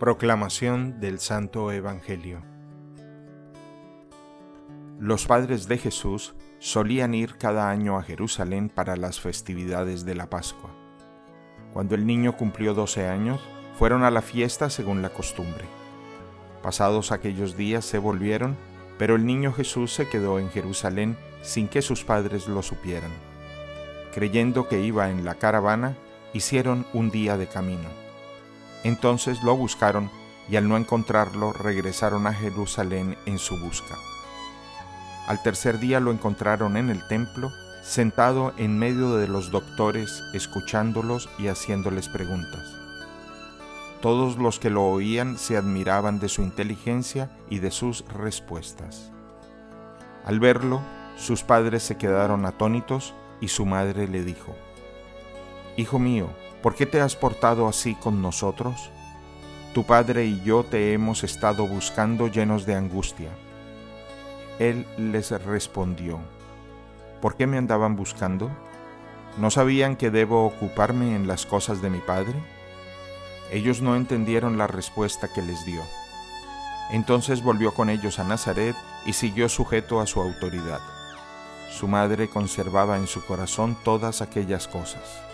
Proclamación del Santo Evangelio Los padres de Jesús solían ir cada año a Jerusalén para las festividades de la Pascua. Cuando el niño cumplió 12 años, fueron a la fiesta según la costumbre. Pasados aquellos días se volvieron, pero el niño Jesús se quedó en Jerusalén sin que sus padres lo supieran. Creyendo que iba en la caravana, hicieron un día de camino entonces lo buscaron y al no encontrarlo regresaron a Jerusalén en su busca. Al tercer día lo encontraron en el templo, sentado en medio de los doctores, escuchándolos y haciéndoles preguntas. Todos los que lo oían se admiraban de su inteligencia y de sus respuestas. Al verlo, sus padres se quedaron atónitos y su madre le dijo, Hijo mío, ¿por qué te has portado así con nosotros? Tu padre y yo te hemos estado buscando llenos de angustia. Él les respondió, ¿por qué me andaban buscando? ¿No sabían que debo ocuparme en las cosas de mi padre? Ellos no entendieron la respuesta que les dio. Entonces volvió con ellos a Nazaret y siguió sujeto a su autoridad. Su madre conservaba en su corazón todas aquellas cosas.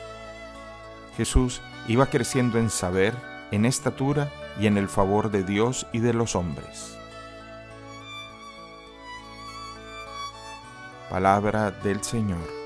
Jesús iba creciendo en saber, en estatura y en el favor de Dios y de los hombres. Palabra del Señor.